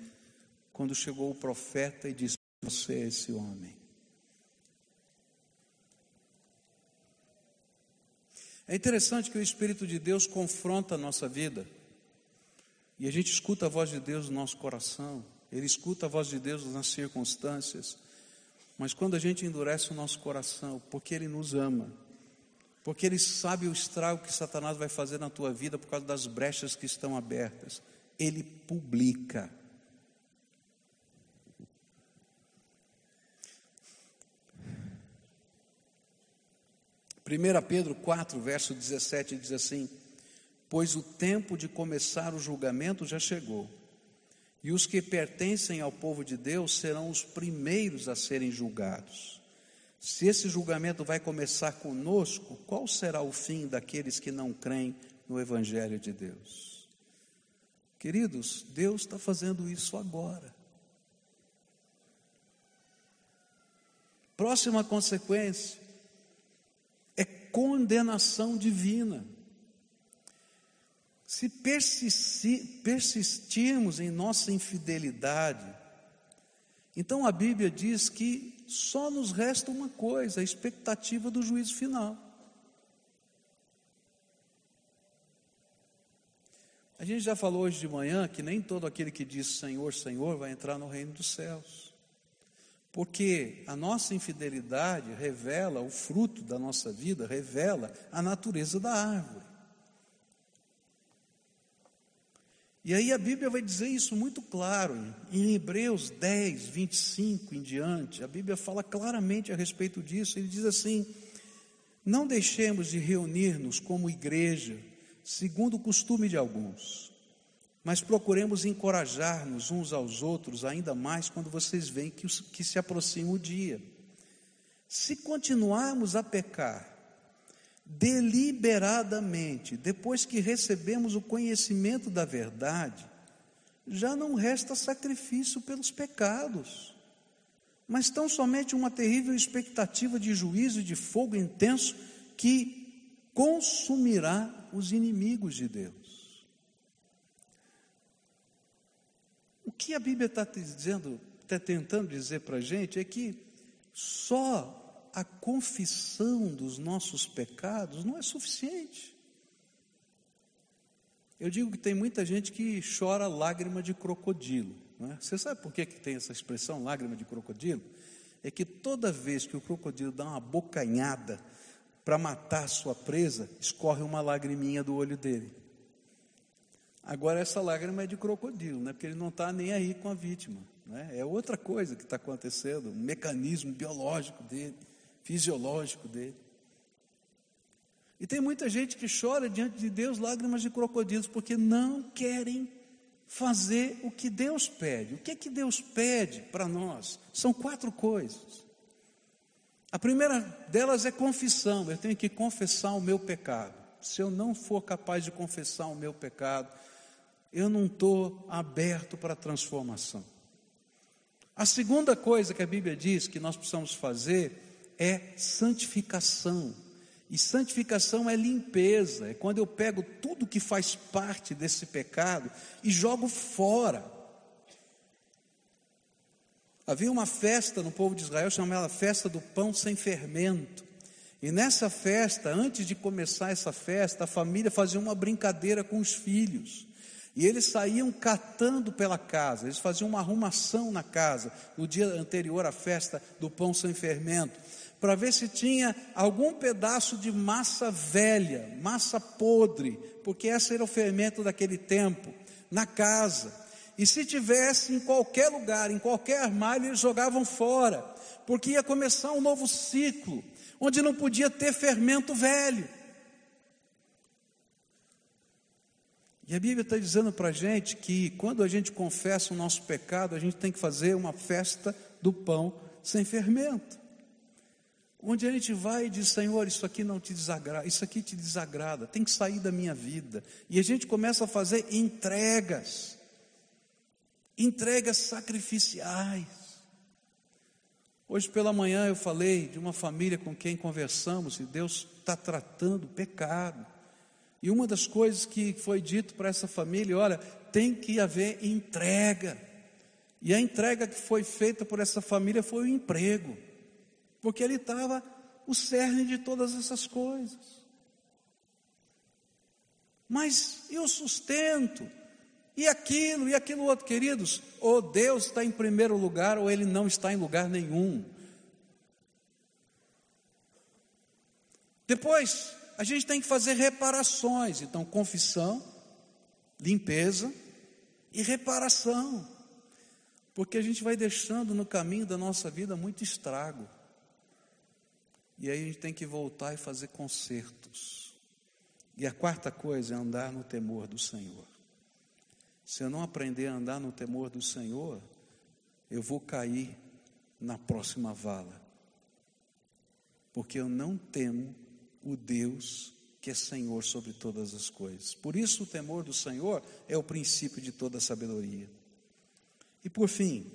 quando chegou o profeta e disse: Você é esse homem. É interessante que o Espírito de Deus confronta a nossa vida, e a gente escuta a voz de Deus no nosso coração, ele escuta a voz de Deus nas circunstâncias. Mas quando a gente endurece o nosso coração, porque Ele nos ama, porque Ele sabe o estrago que Satanás vai fazer na tua vida por causa das brechas que estão abertas, Ele publica. Primeira Pedro 4, verso 17 diz assim: Pois o tempo de começar o julgamento já chegou e os que pertencem ao povo de Deus serão os primeiros a serem julgados. Se esse julgamento vai começar conosco, qual será o fim daqueles que não creem no Evangelho de Deus? Queridos, Deus está fazendo isso agora. Próxima consequência é condenação divina. Se persistirmos em nossa infidelidade, então a Bíblia diz que só nos resta uma coisa, a expectativa do juízo final. A gente já falou hoje de manhã que nem todo aquele que diz Senhor, Senhor vai entrar no reino dos céus. Porque a nossa infidelidade revela o fruto da nossa vida, revela a natureza da árvore. E aí a Bíblia vai dizer isso muito claro, em Hebreus 10, 25 em diante, a Bíblia fala claramente a respeito disso. Ele diz assim: Não deixemos de reunir-nos como igreja, segundo o costume de alguns. Mas procuremos encorajar-nos uns aos outros ainda mais quando vocês veem que, que se aproxima o dia. Se continuarmos a pecar deliberadamente, depois que recebemos o conhecimento da verdade, já não resta sacrifício pelos pecados, mas tão somente uma terrível expectativa de juízo e de fogo intenso que consumirá os inimigos de Deus. O que a Bíblia está dizendo, está tentando dizer para a gente é que só a confissão dos nossos pecados não é suficiente. Eu digo que tem muita gente que chora lágrima de crocodilo. É? Você sabe por que, que tem essa expressão, lágrima de crocodilo? É que toda vez que o crocodilo dá uma bocanhada para matar sua presa, escorre uma lagriminha do olho dele. Agora, essa lágrima é de crocodilo, né? porque ele não está nem aí com a vítima. Né? É outra coisa que está acontecendo, um mecanismo biológico dele, fisiológico dele. E tem muita gente que chora diante de Deus lágrimas de crocodilos, porque não querem fazer o que Deus pede. O que é que Deus pede para nós? São quatro coisas. A primeira delas é confissão. Eu tenho que confessar o meu pecado. Se eu não for capaz de confessar o meu pecado, eu não estou aberto para a transformação. A segunda coisa que a Bíblia diz que nós precisamos fazer é santificação. E santificação é limpeza, é quando eu pego tudo que faz parte desse pecado e jogo fora. Havia uma festa no povo de Israel chamada Festa do Pão Sem Fermento. E nessa festa, antes de começar essa festa, a família fazia uma brincadeira com os filhos. E eles saíam catando pela casa, eles faziam uma arrumação na casa, no dia anterior à festa do pão sem fermento, para ver se tinha algum pedaço de massa velha, massa podre, porque esse era o fermento daquele tempo, na casa. E se tivesse em qualquer lugar, em qualquer armário, eles jogavam fora, porque ia começar um novo ciclo, onde não podia ter fermento velho. E a Bíblia está dizendo para a gente que quando a gente confessa o nosso pecado, a gente tem que fazer uma festa do pão sem fermento. Onde a gente vai e diz, Senhor, isso aqui não te desagrada, isso aqui te desagrada, tem que sair da minha vida. E a gente começa a fazer entregas entregas sacrificiais. Hoje pela manhã eu falei de uma família com quem conversamos e Deus está tratando pecado. E uma das coisas que foi dito para essa família, olha, tem que haver entrega. E a entrega que foi feita por essa família foi o emprego, porque ele estava o cerne de todas essas coisas. Mas e o sustento? E aquilo, e aquilo outro, queridos, ou Deus está em primeiro lugar, ou Ele não está em lugar nenhum. Depois, a gente tem que fazer reparações, então, confissão, limpeza e reparação, porque a gente vai deixando no caminho da nossa vida muito estrago, e aí a gente tem que voltar e fazer consertos. E a quarta coisa é andar no temor do Senhor. Se eu não aprender a andar no temor do Senhor, eu vou cair na próxima vala. Porque eu não temo o Deus que é Senhor sobre todas as coisas. Por isso, o temor do Senhor é o princípio de toda sabedoria. E por fim,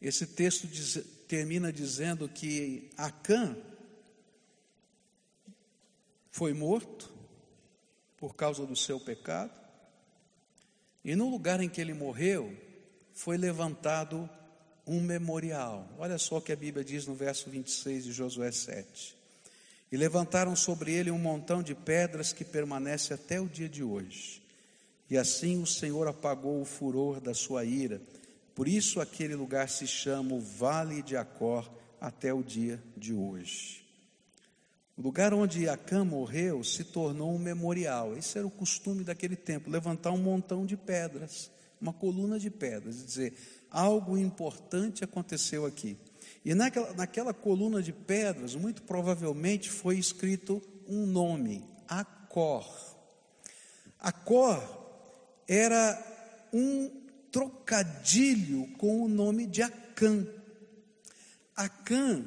esse texto diz, termina dizendo que Acã foi morto por causa do seu pecado. E no lugar em que ele morreu, foi levantado um memorial. Olha só o que a Bíblia diz no verso 26 de Josué 7. E levantaram sobre ele um montão de pedras que permanece até o dia de hoje. E assim o Senhor apagou o furor da sua ira. Por isso aquele lugar se chama o Vale de Acor até o dia de hoje. O lugar onde Acã morreu se tornou um memorial. Esse era o costume daquele tempo, levantar um montão de pedras, uma coluna de pedras, e dizer: algo importante aconteceu aqui. E naquela, naquela coluna de pedras, muito provavelmente foi escrito um nome, Acor. Acor era um trocadilho com o nome de Acã. Acã,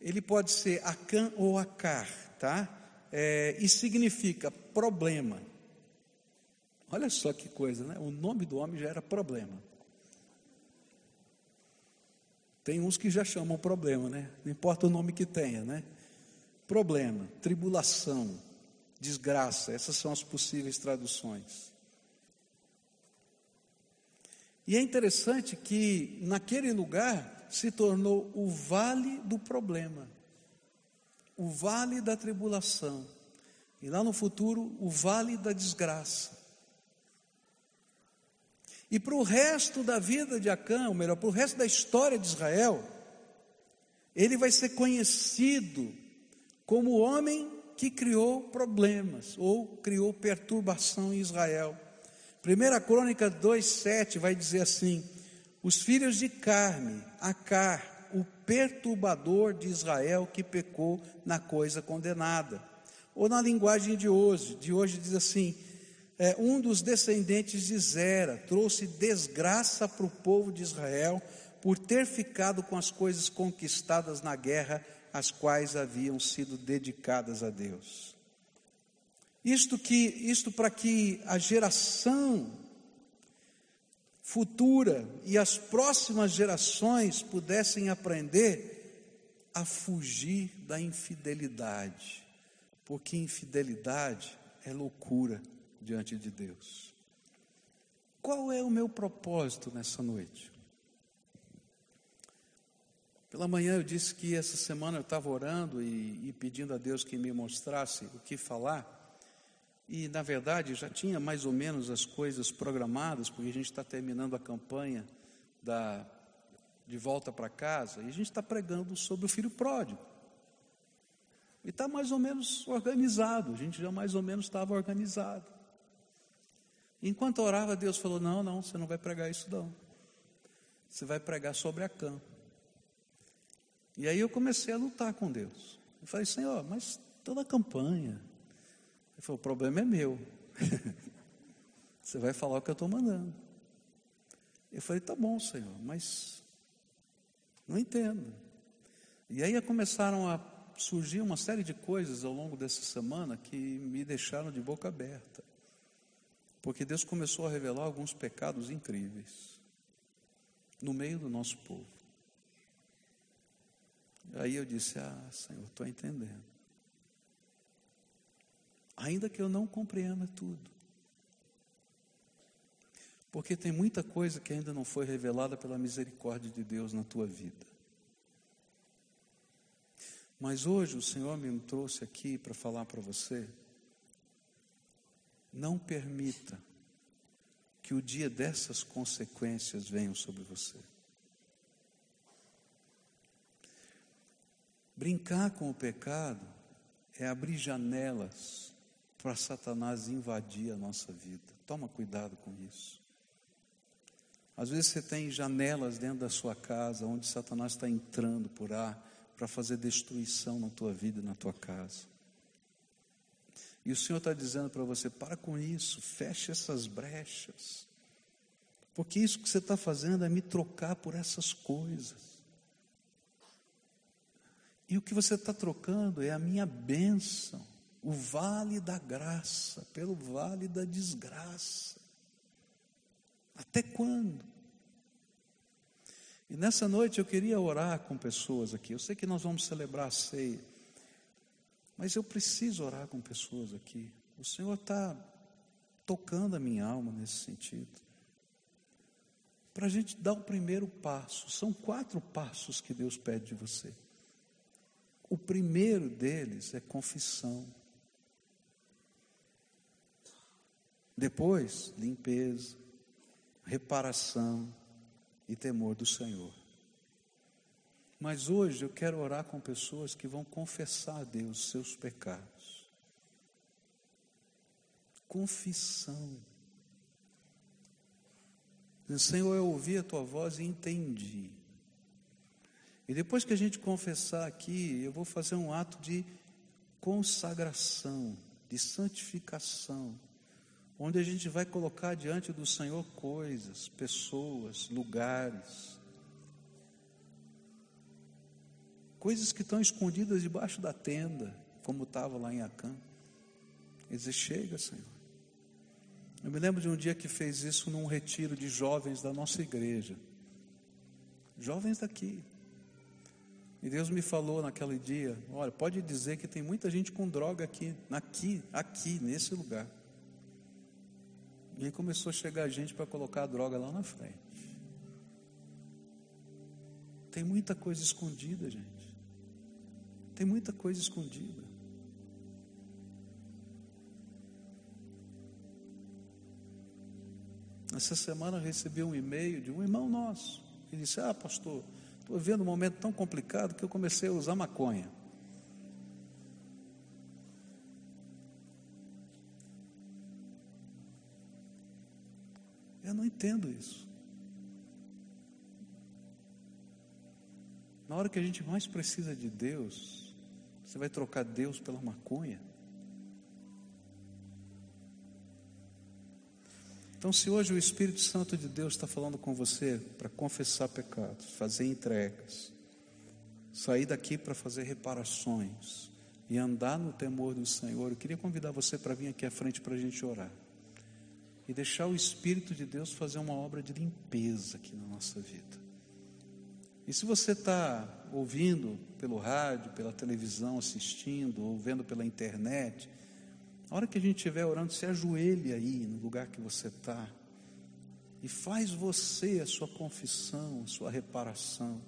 ele pode ser Acã ou Acar, tá? É, e significa problema. Olha só que coisa, né? O nome do homem já era problema. Tem uns que já chamam problema, né? Não importa o nome que tenha, né? Problema, tribulação, desgraça, essas são as possíveis traduções. E é interessante que naquele lugar se tornou o vale do problema, o vale da tribulação, e lá no futuro, o vale da desgraça. E para o resto da vida de Acã, ou melhor, para o resto da história de Israel, ele vai ser conhecido como o homem que criou problemas ou criou perturbação em Israel. 1 Crônica 2,7 vai dizer assim: os filhos de Carme, Acar, o perturbador de Israel que pecou na coisa condenada. Ou na linguagem de hoje, de hoje diz assim: é, um dos descendentes de Zera trouxe desgraça para o povo de Israel por ter ficado com as coisas conquistadas na guerra, as quais haviam sido dedicadas a Deus. Isto que isto para que a geração futura e as próximas gerações pudessem aprender a fugir da infidelidade, porque infidelidade é loucura diante de Deus. Qual é o meu propósito nessa noite? Pela manhã eu disse que essa semana eu estava orando e, e, pedindo a Deus que me mostrasse o que falar. E na verdade já tinha mais ou menos as coisas programadas, porque a gente está terminando a campanha da, de volta para casa e a gente está pregando sobre o filho pródigo. E está mais ou menos organizado, a gente já mais ou menos estava organizado. Enquanto orava, Deus falou: Não, não, você não vai pregar isso, não. Você vai pregar sobre a cã. E aí eu comecei a lutar com Deus. Eu falei: Senhor, mas toda a campanha. Falou: O problema é meu. você vai falar o que eu estou mandando. Eu falei: Tá bom, Senhor, mas não entendo. E aí começaram a surgir uma série de coisas ao longo dessa semana que me deixaram de boca aberta. Porque Deus começou a revelar alguns pecados incríveis no meio do nosso povo. Aí eu disse: Ah, Senhor, estou entendendo. Ainda que eu não compreenda tudo. Porque tem muita coisa que ainda não foi revelada pela misericórdia de Deus na tua vida. Mas hoje o Senhor me trouxe aqui para falar para você não permita que o dia dessas consequências venham sobre você. Brincar com o pecado é abrir janelas para Satanás invadir a nossa vida. Toma cuidado com isso. Às vezes você tem janelas dentro da sua casa onde Satanás está entrando por ar para fazer destruição na tua vida e na tua casa. E o Senhor está dizendo para você: para com isso, feche essas brechas. Porque isso que você está fazendo é me trocar por essas coisas. E o que você está trocando é a minha bênção, o vale da graça, pelo vale da desgraça. Até quando? E nessa noite eu queria orar com pessoas aqui. Eu sei que nós vamos celebrar a ceia. Mas eu preciso orar com pessoas aqui. O Senhor está tocando a minha alma nesse sentido. Para a gente dar o primeiro passo, são quatro passos que Deus pede de você. O primeiro deles é confissão. Depois, limpeza, reparação e temor do Senhor. Mas hoje eu quero orar com pessoas que vão confessar a Deus seus pecados. Confissão. Senhor, eu ouvi a tua voz e entendi. E depois que a gente confessar aqui, eu vou fazer um ato de consagração, de santificação, onde a gente vai colocar diante do Senhor coisas, pessoas, lugares, coisas que estão escondidas debaixo da tenda, como estava lá em Acã. Ele diz: Chega, Senhor. Eu me lembro de um dia que fez isso num retiro de jovens da nossa igreja, jovens daqui. E Deus me falou naquele dia: olha, pode dizer que tem muita gente com droga aqui, aqui, aqui, nesse lugar. E aí começou a chegar gente para colocar a droga lá na frente. Tem muita coisa escondida, gente. Tem muita coisa escondida. Essa semana eu recebi um e-mail de um irmão nosso. Ele disse: Ah, pastor, Estou vivendo um momento tão complicado que eu comecei a usar maconha. Eu não entendo isso. Na hora que a gente mais precisa de Deus, você vai trocar Deus pela maconha? Então, se hoje o Espírito Santo de Deus está falando com você para confessar pecados, fazer entregas, sair daqui para fazer reparações e andar no temor do Senhor, eu queria convidar você para vir aqui à frente para a gente orar e deixar o Espírito de Deus fazer uma obra de limpeza aqui na nossa vida. E se você está ouvindo pelo rádio, pela televisão, assistindo, ou vendo pela internet, a hora que a gente estiver orando, se ajoelhe aí no lugar que você está e faz você a sua confissão, a sua reparação.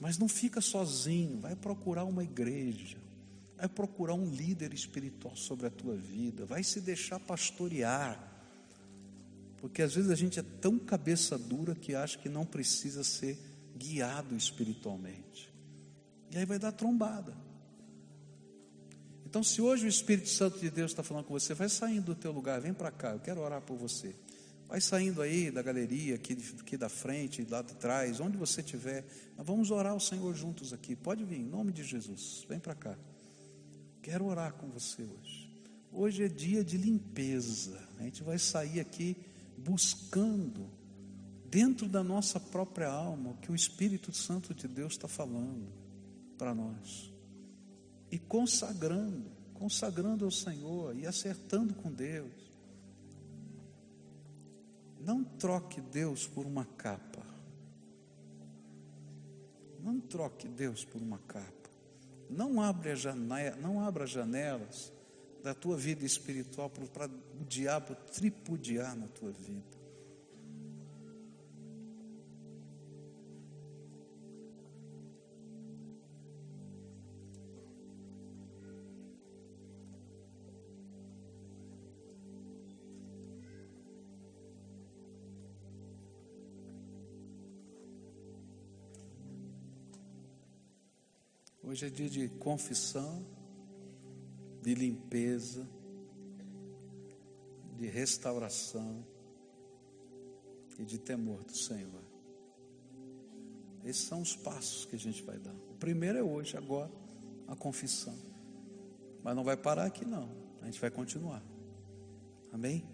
Mas não fica sozinho, vai procurar uma igreja, vai procurar um líder espiritual sobre a tua vida, vai se deixar pastorear. Porque às vezes a gente é tão cabeça dura que acha que não precisa ser guiado espiritualmente. E aí vai dar trombada. Então, se hoje o Espírito Santo de Deus está falando com você, vai saindo do teu lugar, vem para cá, eu quero orar por você. Vai saindo aí da galeria, aqui, aqui da frente, lá de trás, onde você estiver. Nós vamos orar ao Senhor juntos aqui. Pode vir, em nome de Jesus. Vem para cá. Quero orar com você hoje. Hoje é dia de limpeza. A gente vai sair aqui buscando, dentro da nossa própria alma, o que o Espírito Santo de Deus está falando para nós e consagrando, consagrando ao Senhor e acertando com Deus. Não troque Deus por uma capa. Não troque Deus por uma capa. Não abra, janela, não abra janelas da tua vida espiritual para o diabo tripudiar na tua vida. Hoje é dia de confissão, de limpeza, de restauração e de temor do Senhor. Esses são os passos que a gente vai dar. O primeiro é hoje, agora, a confissão. Mas não vai parar aqui, não. A gente vai continuar. Amém?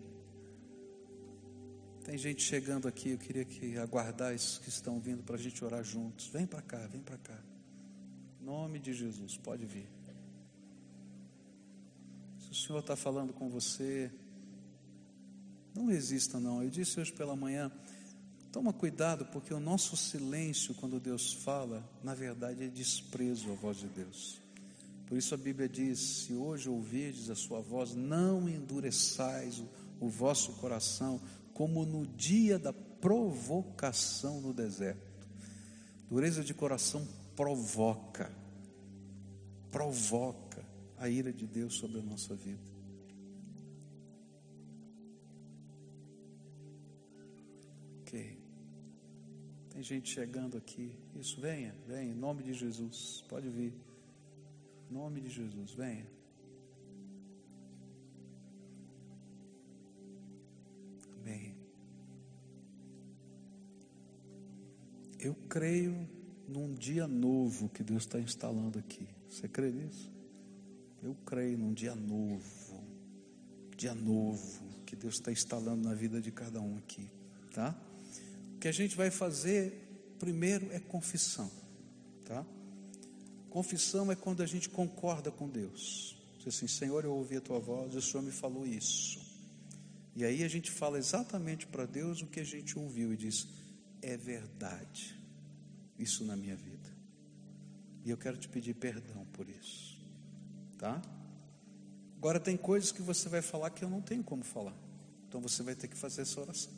Tem gente chegando aqui, eu queria que aguardar esses que estão vindo para a gente orar juntos. Vem para cá, vem para cá nome de Jesus, pode vir. Se o Senhor está falando com você, não resista, não. Eu disse hoje pela manhã, toma cuidado, porque o nosso silêncio, quando Deus fala, na verdade é desprezo à voz de Deus. Por isso a Bíblia diz: se hoje ouvirdes a sua voz, não endureçais o, o vosso coração, como no dia da provocação no deserto. Dureza de coração provoca, provoca a ira de Deus sobre a nossa vida. Ok. Tem gente chegando aqui. Isso, venha, venha, em nome de Jesus. Pode vir. Em nome de Jesus, venha. Amém. Eu creio num dia novo que Deus está instalando aqui. Você crê nisso? Eu creio num dia novo, dia novo que Deus está instalando na vida de cada um aqui, tá? O que a gente vai fazer primeiro é confissão, tá? Confissão é quando a gente concorda com Deus. Diz assim, Senhor, eu ouvi a tua voz, o Senhor me falou isso. E aí a gente fala exatamente para Deus o que a gente ouviu e diz: é verdade, isso na minha vida. E eu quero te pedir perdão por isso, tá? Agora tem coisas que você vai falar que eu não tenho como falar, então você vai ter que fazer essa oração.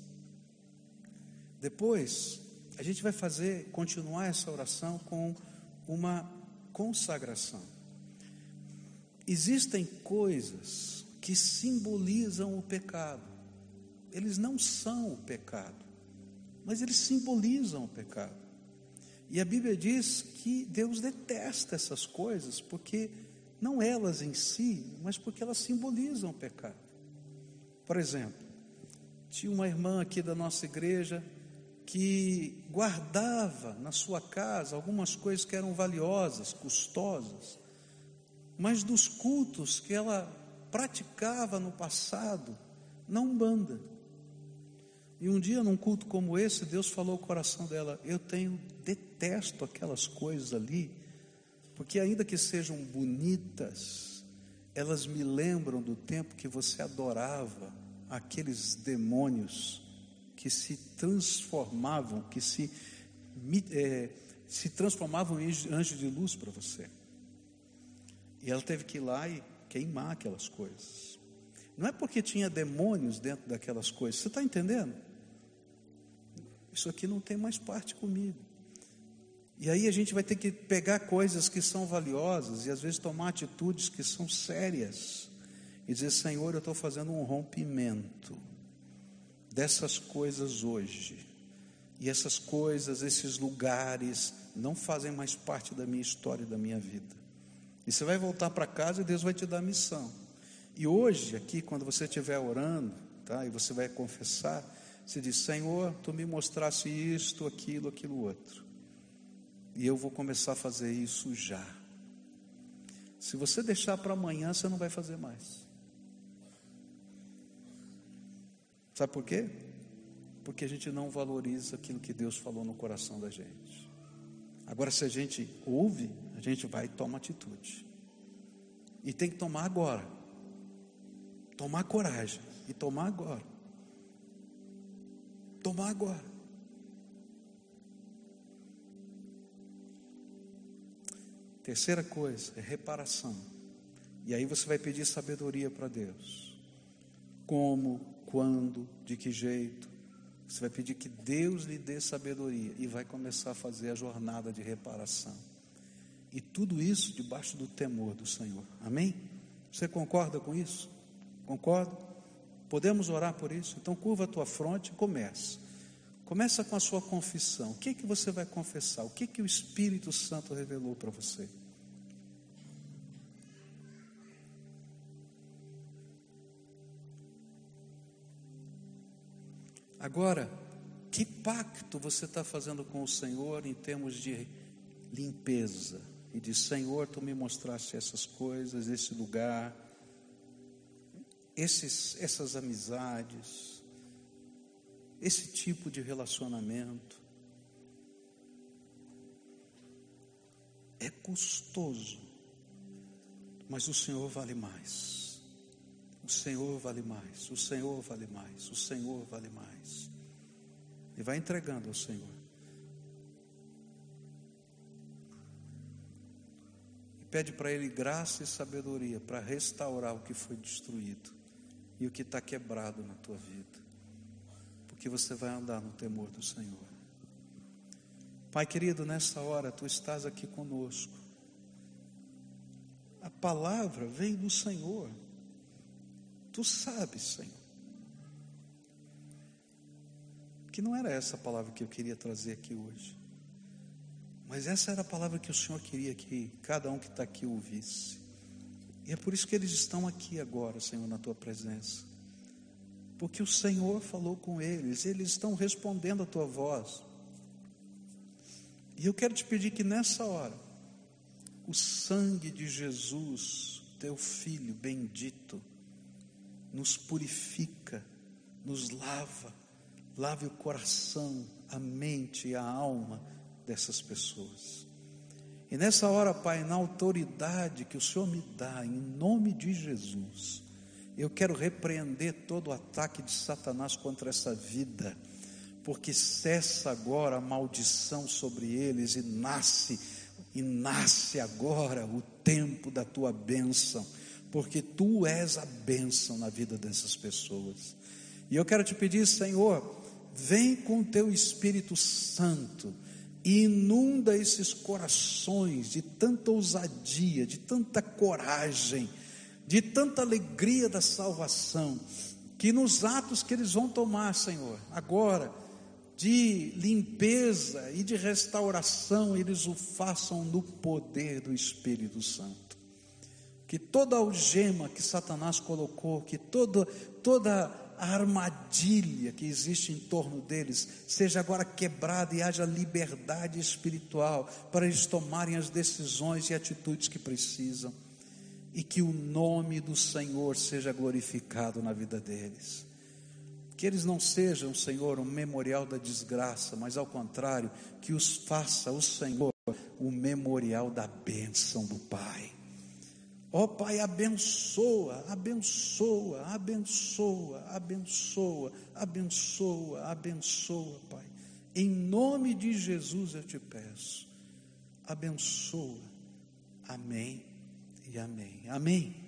Depois, a gente vai fazer, continuar essa oração com uma consagração. Existem coisas que simbolizam o pecado. Eles não são o pecado, mas eles simbolizam o pecado. E a Bíblia diz que Deus detesta essas coisas, porque não elas em si, mas porque elas simbolizam o pecado. Por exemplo, tinha uma irmã aqui da nossa igreja que guardava na sua casa algumas coisas que eram valiosas, custosas, mas dos cultos que ela praticava no passado, na Umbanda. E um dia, num culto como esse, Deus falou ao coração dela: Eu tenho, detesto aquelas coisas ali, porque ainda que sejam bonitas, elas me lembram do tempo que você adorava aqueles demônios que se transformavam, que se, é, se transformavam em anjos de luz para você. E ela teve que ir lá e queimar aquelas coisas. Não é porque tinha demônios dentro daquelas coisas, você está entendendo? Isso aqui não tem mais parte comigo. E aí a gente vai ter que pegar coisas que são valiosas e às vezes tomar atitudes que são sérias e dizer: Senhor, eu estou fazendo um rompimento dessas coisas hoje. E essas coisas, esses lugares, não fazem mais parte da minha história e da minha vida. E você vai voltar para casa e Deus vai te dar a missão. E hoje, aqui, quando você estiver orando, tá? E você vai confessar, você diz: Senhor, tu me mostrasse isto, aquilo, aquilo outro. E eu vou começar a fazer isso já. Se você deixar para amanhã, você não vai fazer mais. Sabe por quê? Porque a gente não valoriza aquilo que Deus falou no coração da gente. Agora, se a gente ouve, a gente vai e toma atitude. E tem que tomar agora. Tomar coragem. E tomar agora. Tomar agora. Terceira coisa é reparação. E aí você vai pedir sabedoria para Deus. Como quando, de que jeito. Você vai pedir que Deus lhe dê sabedoria e vai começar a fazer a jornada de reparação. E tudo isso debaixo do temor do Senhor. Amém? Você concorda com isso? Concorda? Podemos orar por isso? Então curva a tua fronte e começa. Começa com a sua confissão. O que que você vai confessar? O que que o Espírito Santo revelou para você? Agora, que pacto você está fazendo com o Senhor em termos de limpeza? E de Senhor, tu me mostraste essas coisas, esse lugar, esses, essas amizades, esse tipo de relacionamento. É custoso, mas o Senhor vale mais. O Senhor vale mais, o Senhor vale mais, o Senhor vale mais. E vai entregando ao Senhor. E pede para Ele graça e sabedoria para restaurar o que foi destruído e o que está quebrado na tua vida, porque você vai andar no temor do Senhor. Pai querido, nessa hora tu estás aqui conosco. A palavra vem do Senhor. Tu sabes, Senhor. Que não era essa palavra que eu queria trazer aqui hoje. Mas essa era a palavra que o Senhor queria que cada um que está aqui ouvisse. E é por isso que eles estão aqui agora, Senhor, na tua presença. Porque o Senhor falou com eles, eles estão respondendo a tua voz. E eu quero te pedir que nessa hora, o sangue de Jesus, teu filho bendito, nos purifica, nos lava, lave o coração, a mente e a alma dessas pessoas. E nessa hora, Pai, na autoridade que o Senhor me dá, em nome de Jesus, eu quero repreender todo o ataque de Satanás contra essa vida porque cessa agora a maldição sobre eles e nasce, e nasce agora o tempo da tua bênção, porque tu és a bênção na vida dessas pessoas. E eu quero te pedir, Senhor, vem com teu Espírito Santo e inunda esses corações de tanta ousadia, de tanta coragem, de tanta alegria da salvação, que nos atos que eles vão tomar, Senhor, agora, de limpeza e de restauração, eles o façam no poder do Espírito Santo. Que toda algema que Satanás colocou, que toda, toda a armadilha que existe em torno deles seja agora quebrada e haja liberdade espiritual para eles tomarem as decisões e atitudes que precisam. E que o nome do Senhor seja glorificado na vida deles. Que eles não sejam, Senhor, um memorial da desgraça, mas ao contrário, que os faça o Senhor o memorial da bênção do Pai. Ó oh, Pai, abençoa, abençoa, abençoa, abençoa, abençoa, abençoa, Pai. Em nome de Jesus eu te peço. Abençoa. Amém e amém. Amém.